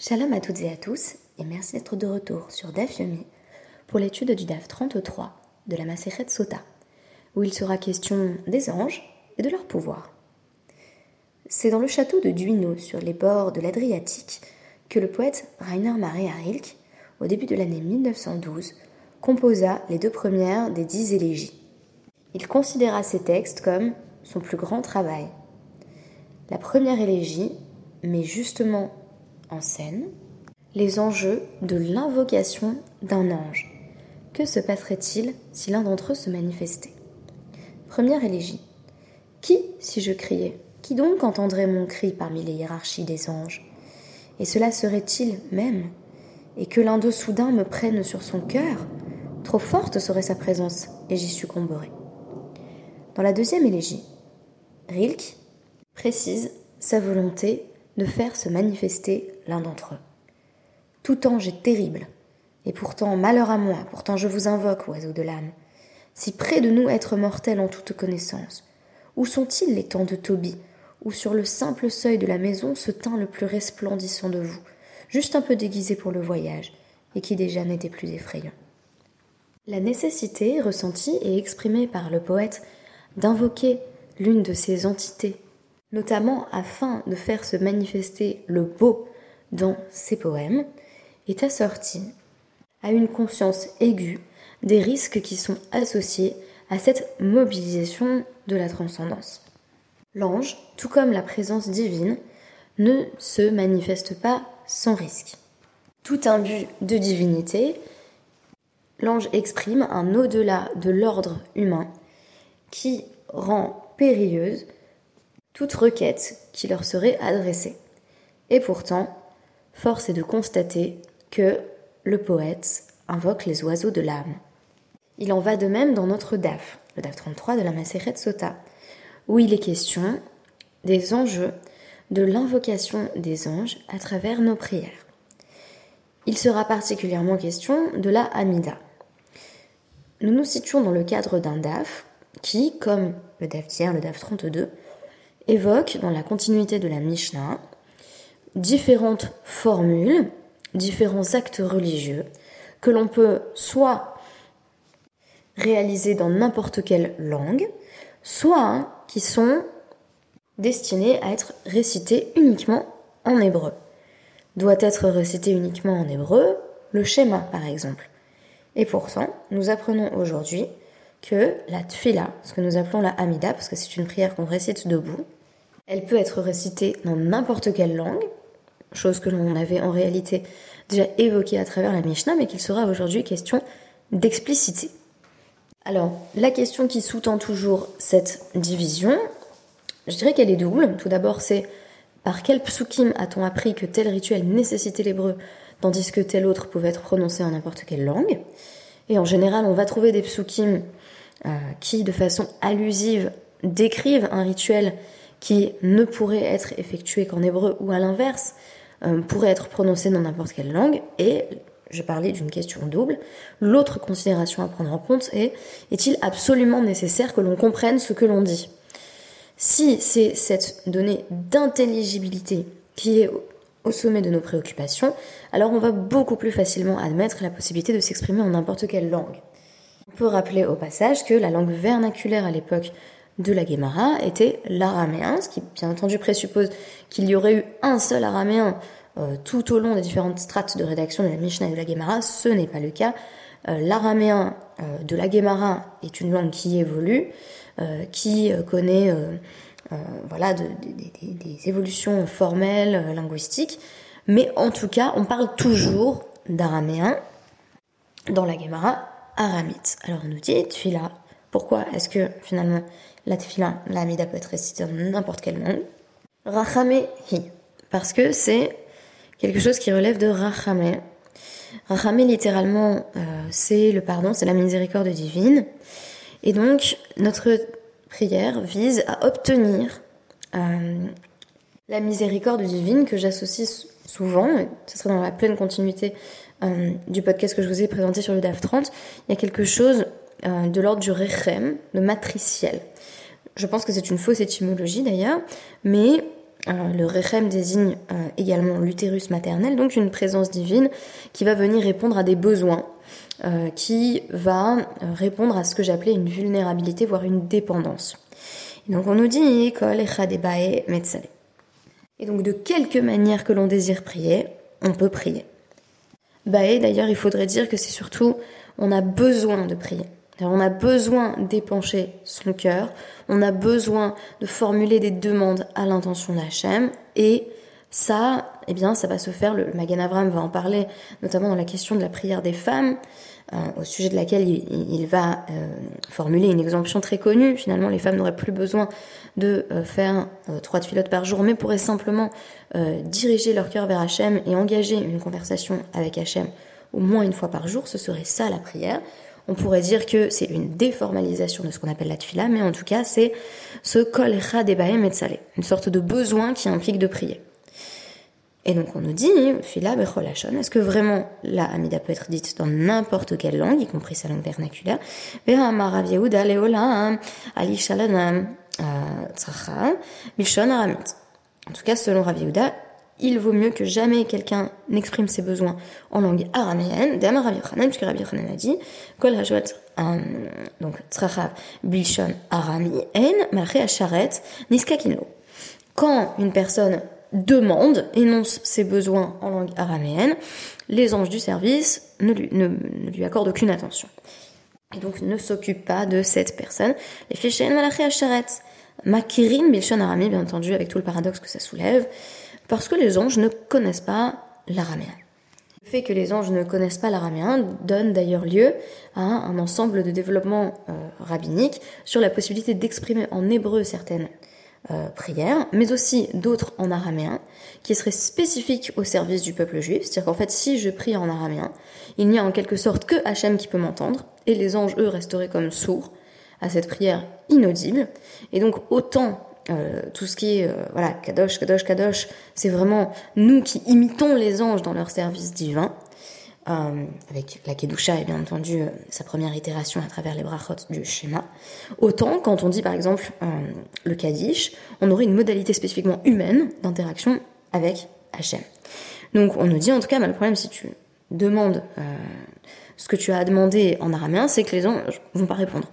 Shalom à toutes et à tous, et merci d'être de retour sur DAF Yomi pour l'étude du DAF 33 de la Maseret Sota, où il sera question des anges et de leur pouvoir. C'est dans le château de Duino, sur les bords de l'Adriatique, que le poète Rainer Maria Rilke, au début de l'année 1912, composa les deux premières des dix élégies. Il considéra ces textes comme son plus grand travail. La première élégie met justement en scène les enjeux de l'invocation d'un ange. Que se passerait-il si l'un d'entre eux se manifestait? Première élégie. Qui, si je criais? Qui donc entendrait mon cri parmi les hiérarchies des anges? Et cela serait-il même? Et que l'un d'eux soudain me prenne sur son cœur? Trop forte serait sa présence, et j'y succomberais. Dans la deuxième élégie, Rilke précise sa volonté de faire se manifester l'un d'entre eux. Tout ange est terrible, et pourtant malheur à moi, pourtant je vous invoque, oiseau de l'âme. Si près de nous être mortels en toute connaissance, où sont-ils les temps de Tobie, où sur le simple seuil de la maison se tint le plus resplendissant de vous, juste un peu déguisé pour le voyage, et qui déjà n'était plus effrayant? La nécessité ressentie et exprimée par le poète d'invoquer l'une de ces entités notamment afin de faire se manifester le beau dans ses poèmes, est assorti à une conscience aiguë des risques qui sont associés à cette mobilisation de la transcendance. L'ange, tout comme la présence divine, ne se manifeste pas sans risque. Tout but de divinité, l'ange exprime un au-delà de l'ordre humain qui rend périlleuse toute requête qui leur serait adressée. Et pourtant, force est de constater que le poète invoque les oiseaux de l'âme. Il en va de même dans notre DAF, le DAF 33 de la Maseret Sota, où il est question des enjeux de l'invocation des anges à travers nos prières. Il sera particulièrement question de la Amida. Nous nous situons dans le cadre d'un DAF qui, comme le DAF d'hier, le DAF 32, évoque dans la continuité de la Mishnah différentes formules, différents actes religieux que l'on peut soit réaliser dans n'importe quelle langue, soit qui sont destinés à être récités uniquement en hébreu. Doit être récité uniquement en hébreu le schéma par exemple. Et pourtant, nous apprenons aujourd'hui que la tfila, ce que nous appelons la Hamida, parce que c'est une prière qu'on récite debout, elle peut être récitée dans n'importe quelle langue, chose que l'on avait en réalité déjà évoquée à travers la Mishnah, mais qu'il sera aujourd'hui question d'expliciter. Alors, la question qui sous-tend toujours cette division, je dirais qu'elle est double. Tout d'abord, c'est par quel psukim a-t-on appris que tel rituel nécessitait l'hébreu, tandis que tel autre pouvait être prononcé en n'importe quelle langue? Et en général, on va trouver des psukim euh, qui, de façon allusive, décrivent un rituel qui ne pourrait être effectué qu'en hébreu ou à l'inverse, euh, pourrait être prononcé dans n'importe quelle langue. Et je parlais d'une question double. L'autre considération à prendre en compte est est-il absolument nécessaire que l'on comprenne ce que l'on dit? Si c'est cette donnée d'intelligibilité qui est au sommet de nos préoccupations, alors on va beaucoup plus facilement admettre la possibilité de s'exprimer en n'importe quelle langue. On peut rappeler au passage que la langue vernaculaire à l'époque de la Guémara était l'araméen, ce qui bien entendu présuppose qu'il y aurait eu un seul araméen euh, tout au long des différentes strates de rédaction de la Mishnah et de la Guémara. Ce n'est pas le cas. Euh, l'araméen euh, de la Guémara est une langue qui évolue, qui connaît voilà, des évolutions formelles, linguistiques, mais en tout cas, on parle toujours d'araméen dans la Guémara aramite. Alors on nous dit, tu là, pourquoi est-ce que finalement la tefila, la amida peut être récitée dans n'importe quelle langue Rachame hi, parce que c'est quelque chose qui relève de rachame. Rachame littéralement, euh, c'est le pardon, c'est la miséricorde divine. Et donc notre prière vise à obtenir euh, la miséricorde divine que j'associe souvent, et ce serait dans la pleine continuité euh, du podcast que je vous ai présenté sur le DAF 30, il y a quelque chose euh, de l'ordre du rechem, de matriciel. Je pense que c'est une fausse étymologie d'ailleurs, mais le rechem désigne également l'utérus maternel, donc une présence divine qui va venir répondre à des besoins, qui va répondre à ce que j'appelais une vulnérabilité, voire une dépendance. Et donc on nous dit Et donc de quelque manière que l'on désire prier, on peut prier. Baé, d'ailleurs, il faudrait dire que c'est surtout, on a besoin de prier. On a besoin d'épancher son cœur, on a besoin de formuler des demandes à l'intention d'Hachem, et ça, eh bien, ça va se faire, le Magan Avram va en parler, notamment dans la question de la prière des femmes, euh, au sujet de laquelle il, va euh, formuler une exemption très connue. Finalement, les femmes n'auraient plus besoin de euh, faire trois filotes par jour, mais pourraient simplement diriger leur cœur vers Hachem et engager une conversation avec Hachem au moins une fois par jour. Ce serait ça la prière. On pourrait dire que c'est une déformalisation de ce qu'on appelle la tfila, mais en tout cas, c'est ce kol debaem et une sorte de besoin qui implique de prier. Et donc on nous dit, fila becholashon, est-ce que vraiment la Amida peut être dite dans n'importe quelle langue, y compris sa langue vernaculaire? En tout cas, selon Rav il vaut mieux que jamais quelqu'un n'exprime ses besoins en langue araméenne. D'Amar Yochanan, puisque Yochanan a dit, Kol hajot, donc arami. Quand une personne demande, énonce ses besoins en langue araméenne, les anges du service ne lui, ne, lui accordent aucune attention. Et donc ne s'occupent pas de cette personne. Les fichiers malaché acharet, makirin bilshon aramé, bien entendu, avec tout le paradoxe que ça soulève, parce que les anges ne connaissent pas l'araméen. Le fait que les anges ne connaissent pas l'araméen donne d'ailleurs lieu à un ensemble de développements euh, rabbiniques sur la possibilité d'exprimer en hébreu certaines euh, prières, mais aussi d'autres en araméen, qui seraient spécifiques au service du peuple juif. C'est-à-dire qu'en fait, si je prie en araméen, il n'y a en quelque sorte que Hachem qui peut m'entendre, et les anges, eux, resteraient comme sourds à cette prière inaudible. Et donc, autant euh, tout ce qui est euh, voilà kadosh kadosh kadosh c'est vraiment nous qui imitons les anges dans leur service divin euh, avec la kedusha et bien entendu sa première itération à travers les brachot du schéma. Autant quand on dit par exemple le kaddish on aurait une modalité spécifiquement humaine d'interaction avec Hachem. Donc on nous dit en tout cas le problème si tu demandes ce que tu as demandé en araméen c'est que les anges vont pas répondre.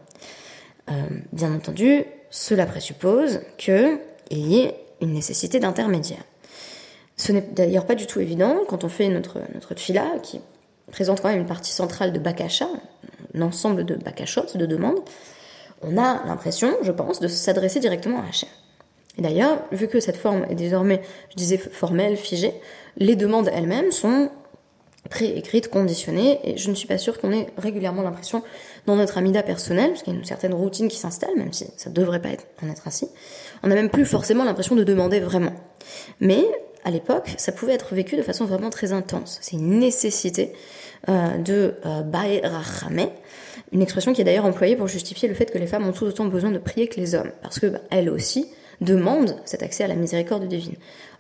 Bien entendu cela présuppose qu'il y ait une nécessité d'intermédiaire. Ce n'est d'ailleurs pas du tout évident quand on fait notre, notre qui présente quand même une partie centrale de Bakasha, un ensemble de Bakashot, de demandes. On a l'impression, je pense, de s'adresser directement à Hachem. Et d'ailleurs, vu que cette forme est désormais, je disais, formelle, figée, les demandes elles-mêmes sont préécrites, conditionnées, et je ne suis pas sûre qu'on ait régulièrement l'impression dans notre amida personnel, parce qu'il y a une certaine routine qui s'installe, même si ça devrait pas être, en être ainsi, on n'a même plus forcément l'impression de demander vraiment. Mais à l'époque, ça pouvait être vécu de façon vraiment très intense. C'est une nécessité euh, de euh, une expression qui est d'ailleurs employée pour justifier le fait que les femmes ont tout autant besoin de prier que les hommes, parce que bah, elles aussi demandent cet accès à la miséricorde divine.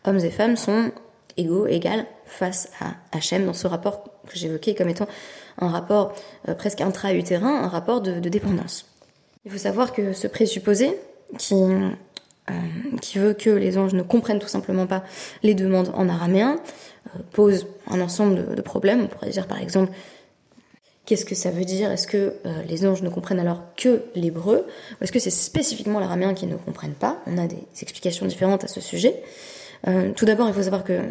Hommes et femmes sont égaux, égales face à Hachem dans ce rapport que j'évoquais comme étant un rapport euh, presque intra-utérin, un rapport de, dépendance. Il faut savoir que ce présupposé, qui, euh, qui veut que les anges ne comprennent tout simplement pas les demandes en araméen, euh, pose un ensemble de, problèmes. On pourrait dire par exemple, qu'est-ce que ça veut dire? Est-ce que les anges ne comprennent alors que l'hébreu? Ou est-ce que c'est spécifiquement l'araméen qu'ils ne comprennent pas? On a des explications différentes à ce sujet. tout d'abord, il faut savoir que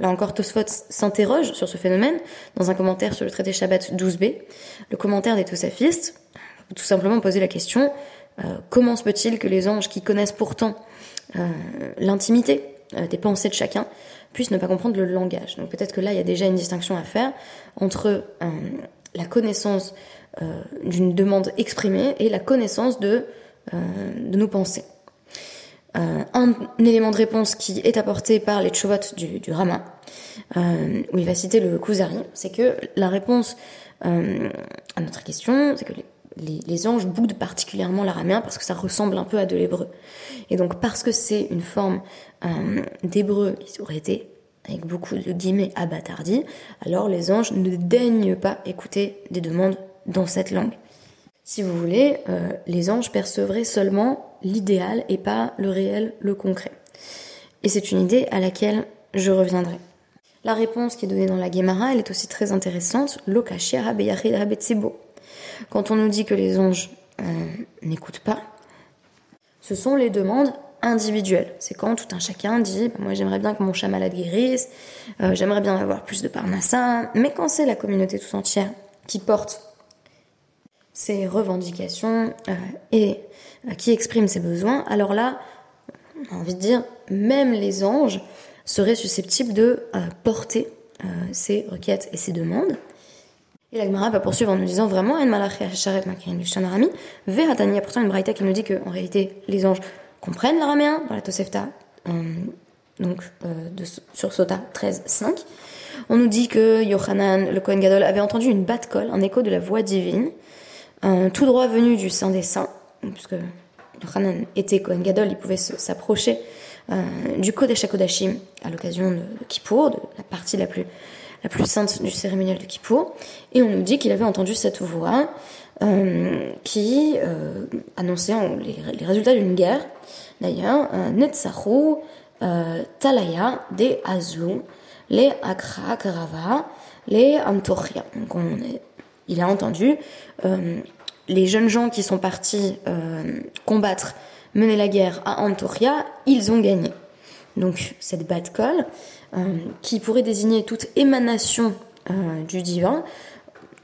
là encore, Tosfot s'interroge sur ce phénomène dans un commentaire sur le traité Shabbat 12b. Le commentaire des Tosafistes tout simplement poser la question euh, comment se peut-il que les anges qui connaissent pourtant euh, l'intimité euh, des pensées de chacun puissent ne pas comprendre le langage? Donc peut-être que là, il y a déjà une distinction à faire entre la connaissance d'une demande exprimée et la connaissance de nos pensées. Euh, un élément de réponse qui est apporté par les tchuvot du, du Rama, euh, où il va citer le Kuzari, c'est que la réponse euh, à notre question, c'est que les, les, anges boudent particulièrement l'araméen parce que ça ressemble un peu à de l'hébreu. Et donc parce que c'est une forme d'hébreu qui aurait été avec beaucoup de guillemets abattardi, alors les anges ne daignent pas écouter des demandes dans cette langue. Si vous voulez, les anges percevraient seulement l'idéal et pas le réel, le concret. et c'est une idée à laquelle je reviendrai. La réponse qui est donnée dans la Gemara, elle est aussi très intéressante. Quand on nous dit que les anges euh, n'écoutent pas, ce sont les demandes individuelles. C'est quand tout un chacun dit bah, Moi j'aimerais bien que mon chat malade guérisse, euh, j'aimerais bien avoir plus de parnassa. Mais quand c'est la communauté tout entière qui porte ses revendications euh, et qui exprime ses besoins, alors là, on a envie de dire, même les anges seraient susceptibles de porter ces requêtes et ces demandes. Et la Gemara va poursuivre en nous disant vraiment, En Sharet a pourtant une braïta qui nous dit qu'en réalité, les anges comprennent l'araméen dans la Tosefta, euh, donc euh, sur Sota 13.5. On nous dit que Yohanan, le Kohen Gadol, avait entendu une batte-colle, un écho de la voix divine, tout droit venu du Saint des Saints, puisque Yohanan était Kohen Gadol, il pouvait s'approcher euh, du Kodesh HaKodashim à l'occasion de, de Kippour, de la partie la plus la plus sainte du cérémonial de Kippour, et on nous dit qu'il avait entendu cette voix euh, qui euh, annonçait les, résultats d'une guerre. D'ailleurs, euh, Netzahu euh, Talaya de Azlou, les Akra Karava, les Antochia. Donc on il a entendu euh, les jeunes gens qui sont partis combattre, mener la guerre à Antochia, ils ont gagné. Donc cette bad call, euh, qui pourrait désigner toute émanation euh, du divin.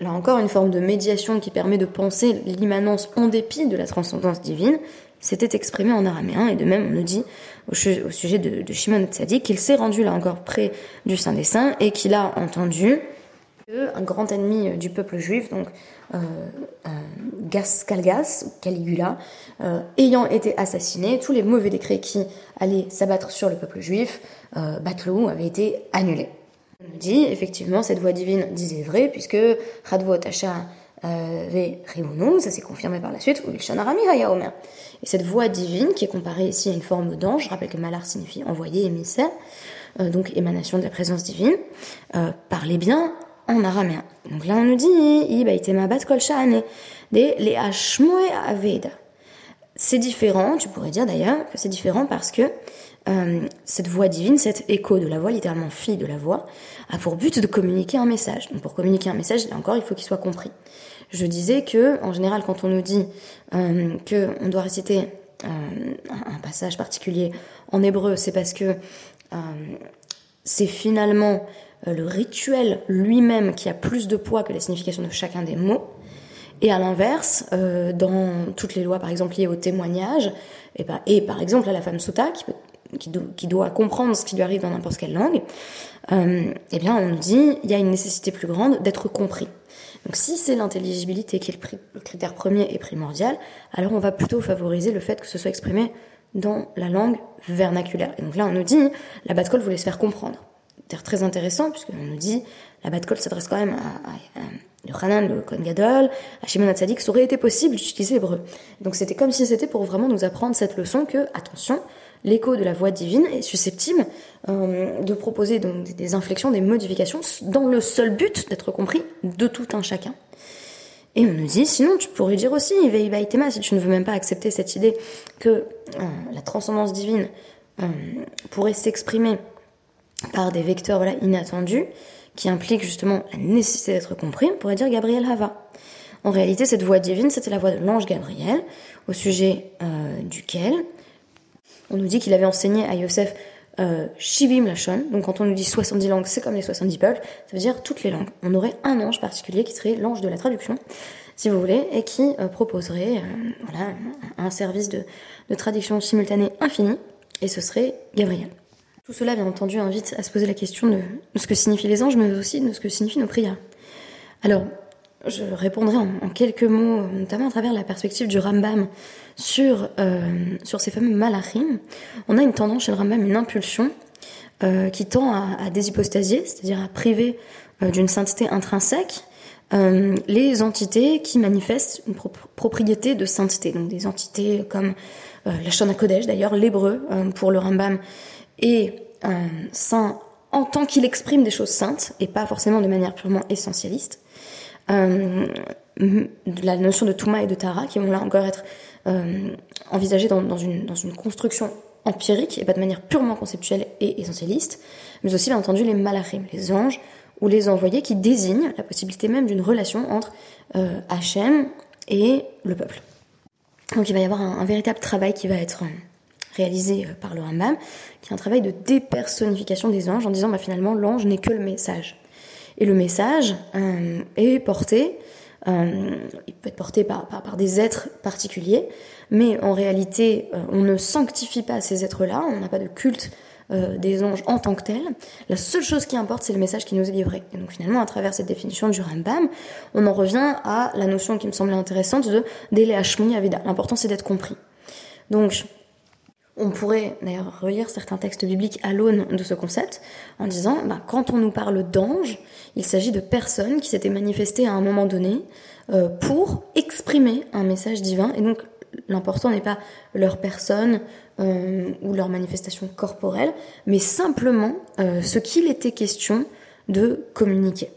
Là encore, une forme de médiation qui permet de penser l'immanence en dépit de la transcendance divine, s'était exprimé en araméen, et de même on nous dit au, sujet de, de Shimon Tzadik qu'il s'est rendu là encore près du Saint des Saints et qu'il a entendu un grand ennemi du peuple juif, donc euh, euh, Gas Caligula, euh, ayant été assassiné, tous les mauvais décrets qui allaient s'abattre sur le peuple juif, euh, Batlou, avaient été annulés. On nous dit, effectivement, cette voix divine disait vrai, puisque Radvo Tasha ve ça s'est confirmé par la suite, ou Et cette voix divine, qui est comparée ici à une forme d'ange, je rappelle que Malar signifie envoyé, émissaire, donc émanation de la présence divine, parlait bien en araméen. Donc là, on nous dit, c'est différent, tu pourrais dire d'ailleurs que c'est différent parce que euh, cette voix divine, cet écho de la voix, littéralement fille de la voix, a pour but de communiquer un message. Donc pour communiquer un message, là encore, il faut qu'il soit compris. Je disais que, en général, quand on nous dit euh, qu'on doit réciter euh, un passage particulier en hébreu, c'est parce que c'est finalement le rituel lui-même qui a plus de poids que la signification de chacun des mots. Et à l'inverse, euh, dans toutes les lois, par exemple, liées au témoignage, et, ben, et par exemple à la femme sota, qui, doit comprendre ce qui lui arrive dans n'importe quelle langue, euh, eh bien, on dit il y a une nécessité plus grande d'être compris. Donc, si c'est l'intelligibilité qui est le, critère premier et primordial, alors on va plutôt favoriser le fait que ce soit exprimé dans la langue vernaculaire. Et donc là, on nous dit la batte-colle voulait se faire comprendre très intéressant, puisqu'on nous dit la bad call s'adresse quand même à, à, Hanan, le Kohen Gadol, à Shimon Hatzadik, ça aurait été possible d'utiliser l'hébreu. Donc c'était comme si c'était pour vraiment nous apprendre cette leçon que, attention, l'écho de la voix divine est susceptible euh, de proposer donc des inflexions, des modifications, dans le seul but d'être compris de tout un chacun. Et on nous dit, sinon tu pourrais dire aussi, si tu ne veux même pas accepter cette idée que euh, la transcendance divine euh, pourrait s'exprimer par des vecteurs voilà, inattendus qui impliquent justement la nécessité d'être compris, on pourrait dire Gabriel Hava. En réalité, cette voix divine, c'était la voix de l'ange Gabriel, au sujet euh, duquel on nous dit qu'il avait enseigné à Yosef euh, Shivim Lachon. Donc quand on nous dit 70 langues, c'est comme les 70 peuples, ça veut dire toutes les langues. On aurait un ange particulier qui serait l'ange de la traduction, si vous voulez, et qui euh, proposerait voilà, un service de, de traduction simultanée infini, et ce serait Gabriel. Tout cela, bien entendu, invite à se poser la question de, ce que signifient les anges, mais aussi de ce que signifient nos prières. Alors, je répondrai en, quelques mots, notamment à travers la perspective du Rambam sur, euh, sur ces fameux malachim. On a une tendance chez le Rambam, une impulsion euh, qui tend à, déshypostasier, c'est-à-dire à priver euh, d'une sainteté intrinsèque les entités qui manifestent une propriété de sainteté. Donc des entités comme la Shana Kodesh, d'ailleurs l'hébreu pour le Rambam, et un saint en tant qu'il exprime des choses saintes et pas forcément de manière purement essentialiste. Euh, la notion de Touma et de Tara qui vont là encore être euh, envisagées dans, une, dans une construction empirique et pas de manière purement conceptuelle et essentialiste, mais aussi bien entendu les malachim, les anges ou les envoyés qui désignent la possibilité même d'une relation entre euh, Hachem et le peuple. Donc il va y avoir un, véritable travail qui va être euh, réalisé euh, par le Rambam, qui est un travail de dépersonnification des anges en disant bah, finalement l'ange n'est que le message. Et le message euh, est porté, il peut être porté par, par, des êtres particuliers, mais en réalité on ne sanctifie pas ces êtres-là, on n'a pas de culte euh, des anges en tant que tels. La seule chose qui importe, c'est le message qui nous est livré. Et donc finalement, à travers cette définition du Rambam, on en revient à la notion qui me semblait intéressante de Dele Avida. L'important, c'est d'être compris. Donc, on pourrait d'ailleurs relire certains textes bibliques à l'aune de ce concept en disant, bah, quand on nous parle d'anges, il s'agit de personnes qui s'étaient manifestées à un moment donné euh, pour exprimer un message divin. Et donc l'important n'est pas leur personne euh, ou leur manifestation corporelle, mais simplement euh, ce qu'il était question de communiquer.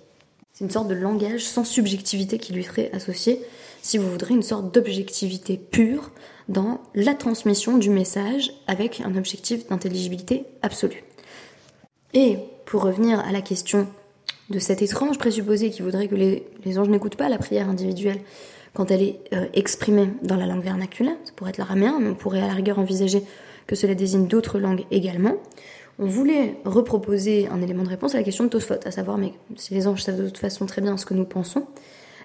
C'est une sorte de langage sans subjectivité qui lui serait associé, si vous voudrez, une sorte d'objectivité pure dans la transmission du message avec un objectif d'intelligibilité absolue. Et pour revenir à la question de cet étrange présupposé qui voudrait que les, les anges n'écoutent pas la prière individuelle, quand elle est euh, exprimée dans la langue vernaculaire, ça pourrait être l'araméen, mais on pourrait à la rigueur envisager que cela désigne d'autres langues également. On voulait reproposer un élément de réponse à la question de Tosfot, à savoir, mais si les anges savent de toute façon très bien ce que nous pensons,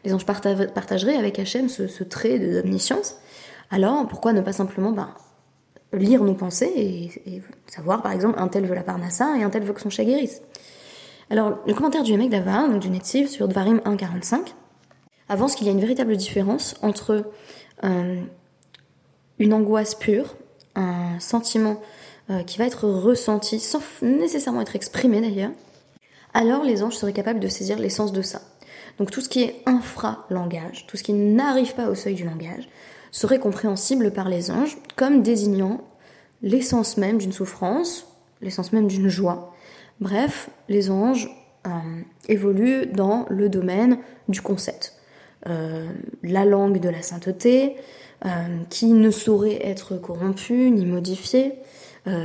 les anges partageraient avec Hachem ce, trait d'omniscience, alors pourquoi ne pas simplement ben, lire nos pensées et, savoir, par exemple, un tel veut la parnassa et un tel veut que son chat guérisse Alors, le commentaire du Yemek d'Ava, donc du Netziv sur Dvarim 1.45, avance qu'il y a une véritable différence entre euh, une angoisse pure, un sentiment euh, qui va être ressenti sans nécessairement être exprimé d'ailleurs, alors les anges seraient capables de saisir l'essence de ça. Donc tout ce qui est infra-langage, tout ce qui n'arrive pas au seuil du langage, serait compréhensible par les anges comme désignant l'essence même d'une souffrance, l'essence même d'une joie. Bref, les anges euh, évoluent dans le domaine du concept. Euh, la langue de la sainteté, euh, qui ne saurait être corrompue ni modifiée,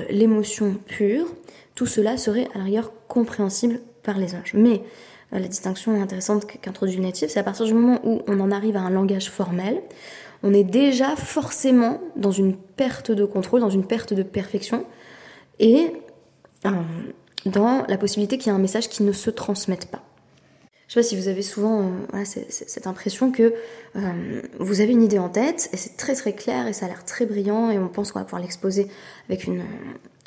l'émotion pure, tout cela serait à l'arrière compréhensible par les anges. Mais la distinction intéressante qu'introduit le natif, c'est à partir du moment où on en arrive à un langage formel, on est déjà forcément dans une perte de contrôle, dans une perte de perfection, et dans la possibilité qu'il y ait un message qui ne se transmette pas. Je sais pas si vous avez souvent euh, cette impression que euh, vous avez une idée en tête et c'est très très clair et ça a l'air très brillant et on pense qu'on va pouvoir l'exposer avec une,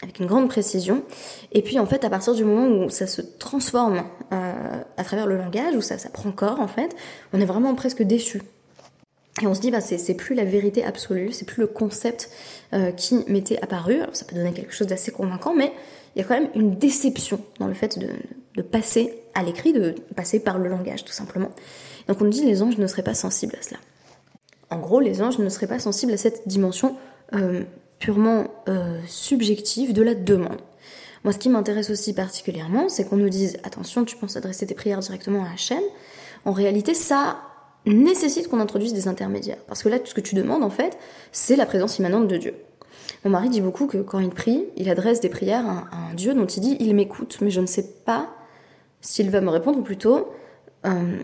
avec une grande précision. Et puis en fait, à partir du moment où ça se transforme euh, à travers le langage, où ça prend corps en fait, on est vraiment presque déçu. Et on se dit, bah, c'est plus la vérité absolue, c'est plus le concept qui m'était apparu. Alors, ça peut donner quelque chose d'assez convaincant, mais il y a quand même une déception dans le fait de, de passer à l'écrit, de passer par le langage tout simplement. Donc on dit les anges ne seraient pas sensibles à cela. En gros, les anges ne seraient pas sensibles à cette dimension euh, purement euh, subjective de la demande. Moi, ce qui m'intéresse aussi particulièrement, c'est qu'on nous dise attention, tu penses adresser tes prières directement à Hachem. En réalité, ça nécessite qu'on introduise des intermédiaires. Parce que là, tout ce que tu demandes, en fait, c'est la présence immanente de Dieu. Mon mari dit beaucoup que quand il prie, il adresse des prières à un Dieu dont il dit il m'écoute, mais je ne sais pas s'il va me répondre, ou plutôt, euh,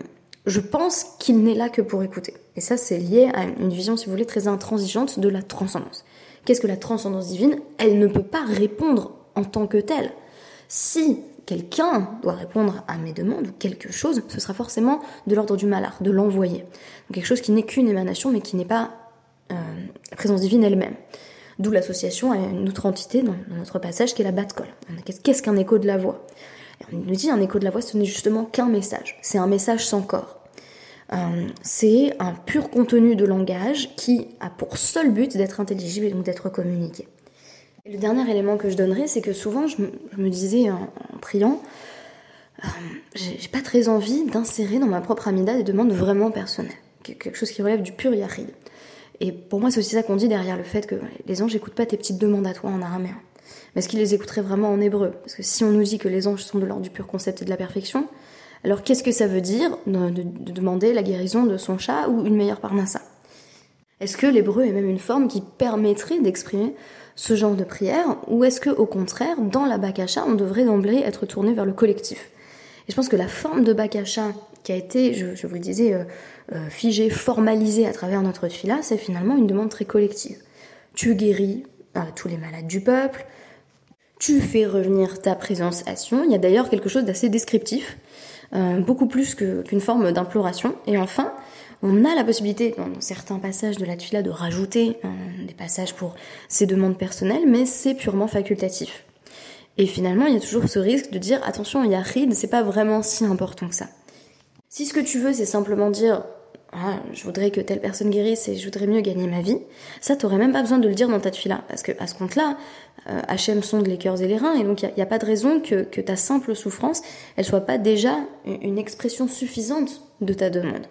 je pense qu'il n'est là que pour écouter. Et ça, c'est lié à une vision, si vous voulez, très intransigeante de la transcendance. Qu'est-ce que la transcendance divine? Elle ne peut pas répondre en tant que telle. Si quelqu'un doit répondre à mes demandes ou quelque chose, ce sera forcément de l'ordre du malheur, de l'envoyer. quelque chose qui n'est qu'une émanation, mais qui n'est pas euh, la présence divine elle-même. D'où l'association à une autre entité dans, notre passage qui est la bat-col. Qu'est-ce qu'un écho de la voix? On nous dit un écho de la voix, ce n'est justement qu'un message. C'est un message sans corps. Euh, c'est un pur contenu de langage qui a pour seul but d'être intelligible et donc d'être communiqué. Le dernier élément que je donnerais, c'est que souvent je me, disais en, priant, euh, j'ai pas très envie d'insérer dans ma propre amida des demandes vraiment personnelles, quelque chose qui relève du pur yahid. Et pour moi, c'est aussi ça qu'on dit derrière le fait que les anges n'écoutent pas tes petites demandes à toi en araméen. Mais est-ce qu'ils les écouteraient vraiment en hébreu? Parce que si on nous dit que les anges sont de l'ordre du pur concept et de la perfection, alors qu'est-ce que ça veut dire de, demander la guérison de son chat ou une meilleure parnassa? Est-ce que l'hébreu est même une forme qui permettrait d'exprimer ce genre de prière ou est-ce que au contraire, dans la bakasha, on devrait d'emblée être tourné vers le collectif? Et je pense que la forme de bakasha qui a été, je, vous le disais, euh, euh, figée, formalisée à travers notre fila, c'est finalement une demande très collective. Tu guéris euh, tous les malades du peuple, tu fais revenir ta présence à Sion. Il y a d'ailleurs quelque chose d'assez descriptif, beaucoup plus qu'une forme d'imploration. Et enfin, on a la possibilité, dans certains passages de la tuila, de rajouter euh, des passages pour ces demandes personnelles, mais c'est purement facultatif. Et finalement, il y a toujours ce risque de dire attention, il y a ride, c'est pas vraiment si important que ça. Si ce que tu veux, c'est simplement dire ah, je voudrais que telle personne guérisse et je voudrais mieux gagner ma vie, ça t'aurais même pas besoin de le dire dans ta tuila, parce que à ce compte-là, Hachem sonde les cœurs et les reins, et donc il n'y a, pas de raison que, que ta simple souffrance, elle soit pas déjà une expression suffisante de ta demande.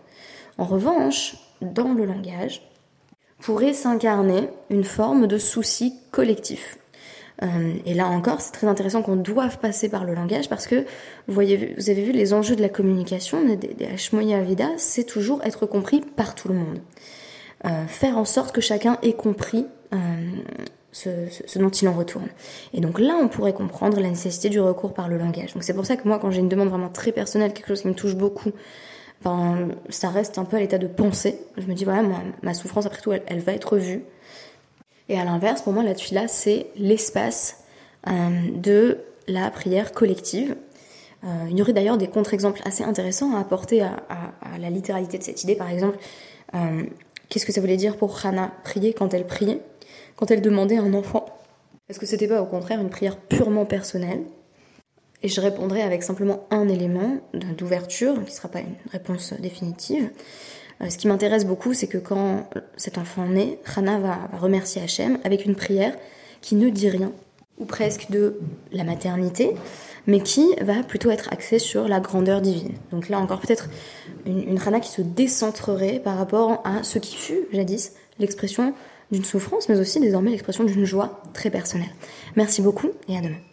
En revanche, dans le langage, pourrait s'incarner une forme de souci collectif. Euh, et là encore, c'est très intéressant qu'on doive passer par le langage parce que vous, avez vu les enjeux de la communication, des, des Vida, c'est toujours être compris par tout le monde. Euh, faire en sorte que chacun ait compris euh, ce, ce, dont il en retourne. Et donc là, on pourrait comprendre la nécessité du recours par le langage. Donc c'est pour ça que moi, quand j'ai une demande vraiment très personnelle, quelque chose qui me touche beaucoup, ça reste un peu à l'état de pensée. Je me dis, voilà, ma, souffrance, après tout, elle, va être vue. Et à l'inverse, pour moi, la tuila, c'est l'espace euh, de la prière collective. Euh, il y aurait d'ailleurs des contre-exemples assez intéressants à apporter à, la littéralité de cette idée. Par exemple, euh, qu'est-ce que ça voulait dire pour Hannah prier quand elle priait, quand elle demandait un enfant? Est-ce que c'était pas au contraire une prière purement personnelle? Et je répondrai avec simplement un élément d'ouverture, qui ne sera pas une réponse définitive. Euh, ce qui m'intéresse beaucoup, c'est que quand cet enfant naît, Rana va, remercier Hachem avec une prière qui ne dit rien, ou presque de la maternité, mais qui va plutôt être axée sur la grandeur divine. Donc là encore peut-être une, une Rana qui se décentrerait par rapport à ce qui fut jadis l'expression d'une souffrance, mais aussi désormais l'expression d'une joie très personnelle. Merci beaucoup et à demain.